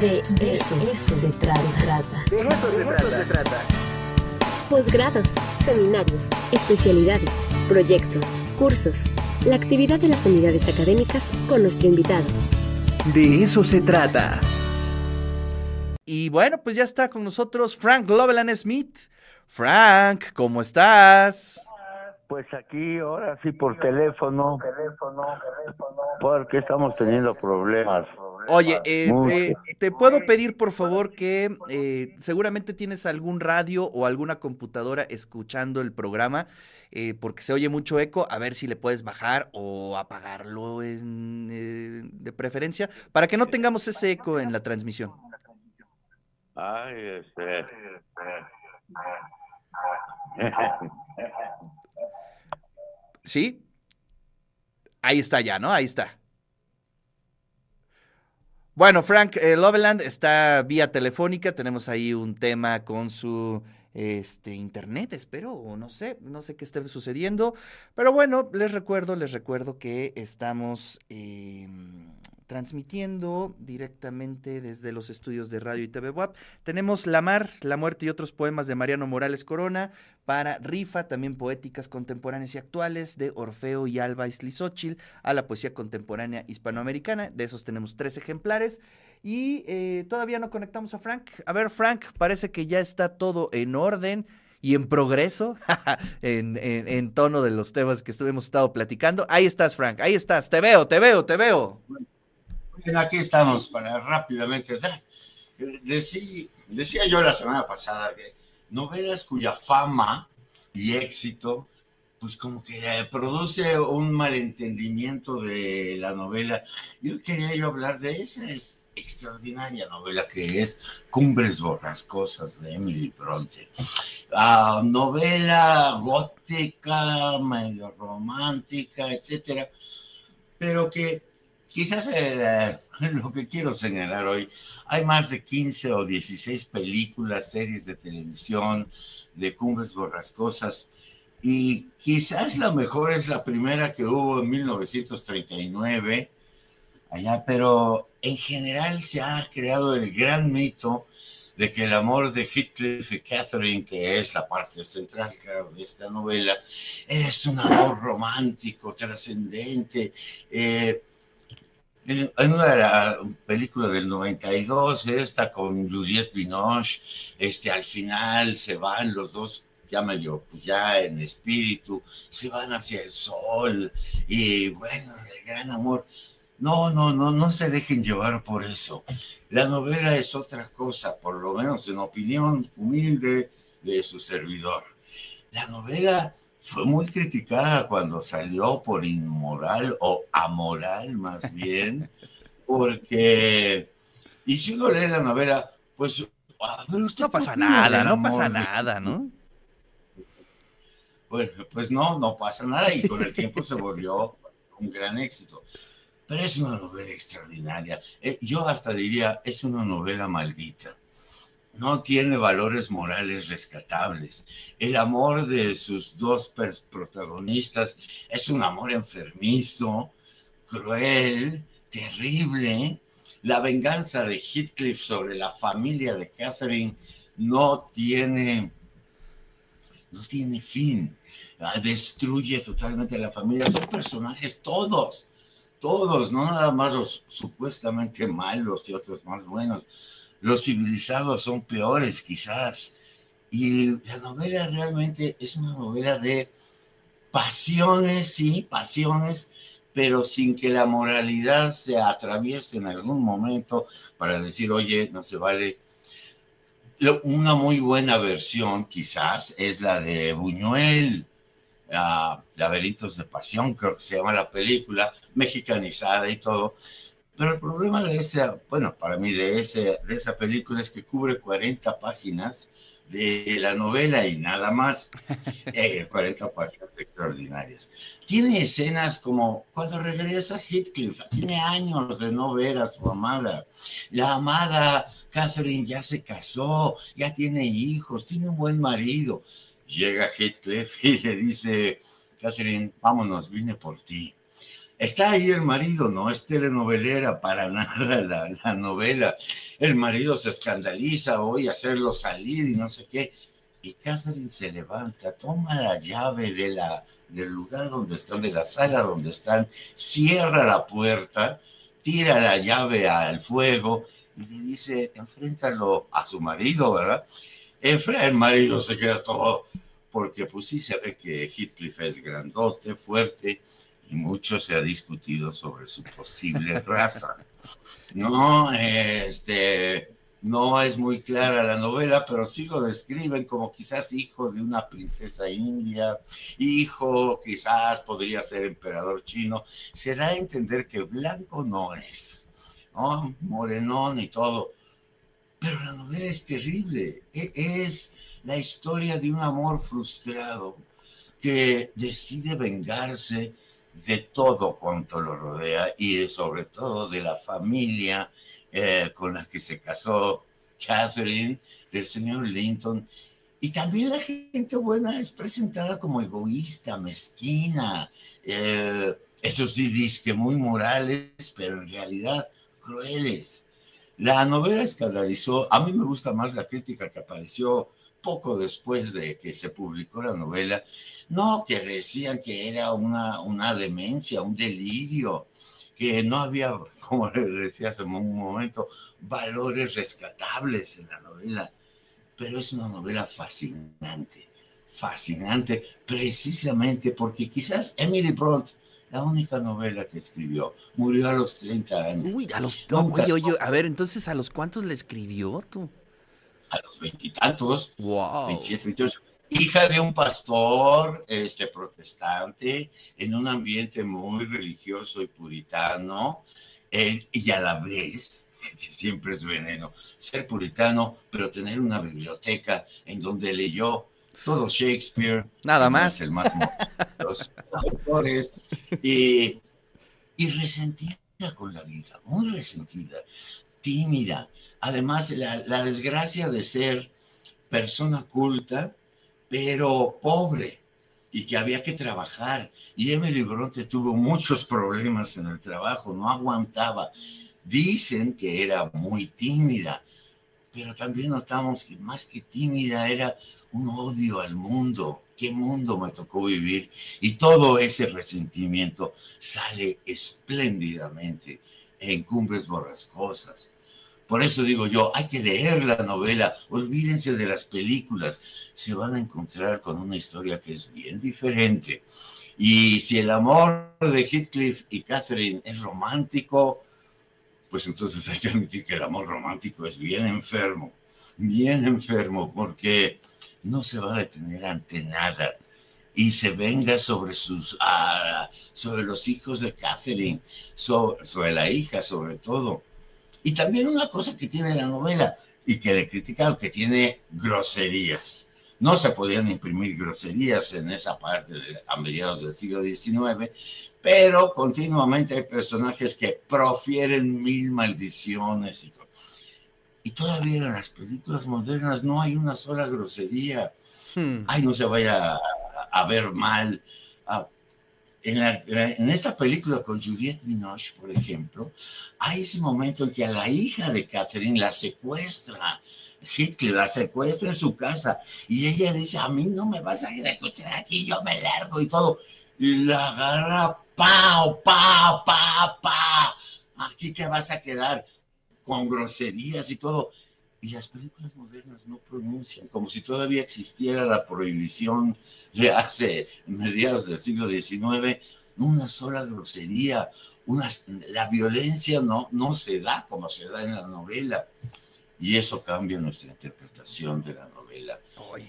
De eso, se trata. De eso se, trata. se trata. Posgrados, seminarios, especialidades, proyectos, cursos, la actividad de las unidades académicas con nuestro invitado. De eso se trata. Y bueno, pues ya está con nosotros Frank Loveland Smith. Frank, ¿cómo estás? Pues aquí, ahora sí por teléfono, porque estamos teniendo problemas. Oye, eh, eh, te puedo pedir por favor que eh, seguramente tienes algún radio o alguna computadora escuchando el programa, porque se oye mucho eco, a ver si le puedes bajar o apagarlo de preferencia, para que no tengamos ese eco en la transmisión. Ay, este... ¿Sí? Ahí está ya, ¿no? Ahí está. Bueno, Frank eh, Loveland está vía telefónica. Tenemos ahí un tema con su este, internet, espero, o no sé, no sé qué esté sucediendo. Pero bueno, les recuerdo, les recuerdo que estamos em, transmitiendo directamente desde los estudios de radio y TV WAP. Tenemos La Mar, La Muerte y otros poemas de Mariano Morales Corona para Rifa, también poéticas contemporáneas y actuales de Orfeo y Alba Islizóchil a la poesía contemporánea hispanoamericana. De esos tenemos tres ejemplares. Y eh, todavía no conectamos a Frank. A ver, Frank, parece que ya está todo en orden y en progreso en, tono de los temas que hemos estado platicando. Ahí estás, Frank, ahí estás. Te veo, te veo, te veo aquí estamos para rápidamente. Decía, decía yo la semana pasada que novelas cuya fama y éxito, pues como que produce un malentendimiento de la novela. Yo quería yo hablar de esa extraordinaria novela que es Cumbres Borrascosas de Emily Bronte. Ah, novela gótica, medio romántica, etcétera, pero que Quizás eh, lo que quiero señalar hoy, hay más de 15 o 16 películas, series de televisión, de cumbres borrascosas, y quizás la mejor es la primera que hubo en 1939, allá, pero en general se ha creado el gran mito de que el amor de Heathcliff y Catherine, que es la parte central de esta novela, es un amor romántico, trascendente, eh, en una película del 92, esta con Juliette Binoche, este, al final se van los dos ya medio, pues ya en espíritu, se van hacia el sol y bueno, el gran amor. No, no, no, no se dejen llevar por eso. La novela es otra cosa, por lo menos en opinión humilde de su servidor. La novela fue muy criticada cuando salió por inmoral o amoral más bien, porque, y si uno lee la novela, pues... no pasa nada, no pasa nada, ¿no? Pues, pues no, no pasa nada y con el tiempo se volvió un gran éxito. Pero es una novela extraordinaria. Eh, yo hasta diría, es una novela maldita no tiene valores morales rescatables. El amor de sus dos protagonistas es un amor enfermizo, cruel, terrible. La venganza de Heathcliff sobre la familia de Catherine no tiene, no tiene fin. Ah, destruye totalmente la familia. Son personajes todos, todos, no nada más los supuestamente malos y otros más buenos los civilizados son peores quizás. Y la novela realmente es una novela de pasiones, sí, pasiones, pero sin que la moralidad se atraviese en algún momento para decir, oye, no se vale. Una muy buena versión quizás es la de Buñuel, Laberintos de Pasión, creo que se llama la película, mexicanizada y todo, pero el problema de esa, bueno, para mí de, ese, de esa película es que cubre 40 páginas de la novela y nada más. 40 eh, páginas extraordinarias. Tiene escenas como cuando regresa Heathcliff, tiene años de no ver a su amada. La amada Catherine ya se casó, ya tiene hijos, tiene un buen marido. Llega Heathcliff y le dice, Catherine, vámonos, vine por ti Está ahí el marido, no es telenovelera para nada la, la novela. El marido se escandaliza, voy a hacerlo salir y no sé qué. Y Catherine se levanta, toma la llave de la, del lugar donde están, de la sala donde están, cierra la puerta, tira la llave al fuego y le dice, enfréntalo a su marido, ¿verdad? El marido se queda todo, porque pues sí se ve que Heathcliff es grandote, fuerte, y mucho se ha discutido sobre su posible raza. No, este, no es muy clara la novela, pero sí lo describen como quizás hijo de una princesa india, hijo quizás podría ser emperador chino. Se da a entender que blanco no es, ¿no? morenón y todo. Pero la novela es terrible. E, es la historia de un amor frustrado que decide vengarse de todo cuanto lo rodea y sobre todo de la familia eh, con la que se casó Catherine, del señor Linton. Y también la gente buena es presentada como egoísta, mezquina, eh, eso sí, dice que muy morales, pero en realidad crueles. La novela escandalizó, a mí me gusta más la crítica que apareció poco después de que se publicó la novela, no, que decían que era una, una demencia, un delirio, que no había, como le decía hace un momento, valores rescatables en la novela, pero es una novela fascinante, fascinante, precisamente porque quizás Emily Bront, la única novela que escribió, murió a los 30 años. Uy, a los... oye, oye, a ver, entonces, ¿a los cuántos le escribió tú? A los veintitantos, wow. 27, 28 hija de un pastor este, protestante en un ambiente muy religioso y puritano, eh, y a la vez, que siempre es veneno, ser puritano, pero tener una biblioteca en donde leyó todo Shakespeare. Nada más. el más los autores. Y, y resentida con la vida, muy resentida, tímida. Además, la, la desgracia de ser persona culta, pero pobre y que había que trabajar. Y Emily Bronte tuvo muchos problemas en el trabajo, no aguantaba. Dicen que era muy tímida, pero también notamos que más que tímida era un odio al mundo. ¿Qué mundo me tocó vivir? Y todo ese resentimiento sale espléndidamente en Cumbres Borrascosas. Por eso digo yo, hay que leer la novela, olvídense de las películas, se van a encontrar con una historia que es bien diferente. Y si el amor de Heathcliff y Catherine es romántico, pues entonces hay que admitir que el amor romántico es bien enfermo, bien enfermo, porque no se va a detener ante nada y se venga sobre sus sobre los hijos de Catherine, sobre la hija sobre todo y también una cosa que tiene la novela y que le criticaron, que tiene groserías. No se podían imprimir groserías en esa parte de, a mediados del siglo XIX, pero continuamente hay personajes que profieren mil maldiciones. Y, y todavía en las películas modernas no hay una sola grosería. Hmm. Ay, no se vaya a, a ver mal. Ah, en, esta película con Juliette Binoche, por ejemplo, hay ese momento en que a la hija de Catherine la secuestra. Hitler la secuestra en su casa y ella dice, a mí no me vas a secuestrar aquí, yo me largo y todo. Y la agarra, pa, pa, pa, pa. Aquí te vas a quedar con groserías y todo. Y las películas modernas no pronuncian, como si todavía existiera la prohibición de hace mediados del siglo XIX, una sola grosería, una, la violencia no, no se da como se da en la novela. Y eso cambia nuestra interpretación de la novela.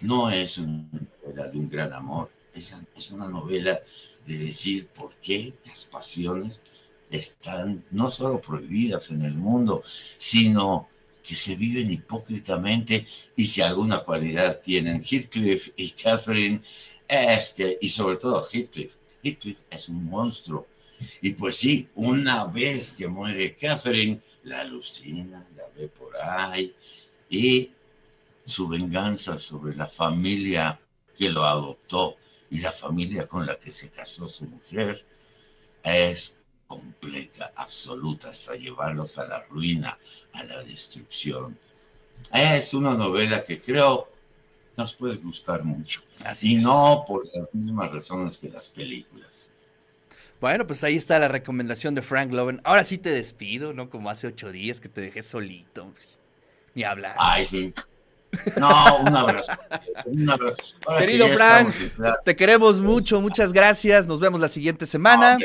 No es una novela de un gran amor, es, es una novela de decir por qué las pasiones están no solo prohibidas en el mundo, sino que se viven hipócritamente y si alguna cualidad tienen Heathcliff y Catherine es que, y sobre todo Heathcliff, Heathcliff es un monstruo. Y pues sí, una vez que muere Catherine, la alucina, la ve por ahí y su venganza sobre la familia que lo adoptó y la familia con la que se casó su mujer es completa, absoluta, hasta llevarlos a la ruina, a la destrucción. Es una novela que creo nos puede gustar mucho. Así y es. no por las mismas razones que las películas. Bueno, pues ahí está la recomendación de Frank Loven. Ahora sí te despido, ¿no? Como hace ocho días que te dejé solito. Ni hablar. Ay, sí. No, un abrazo. Un abrazo. Querido Frank, Te queremos mucho, muchas gracias. Nos vemos la siguiente semana.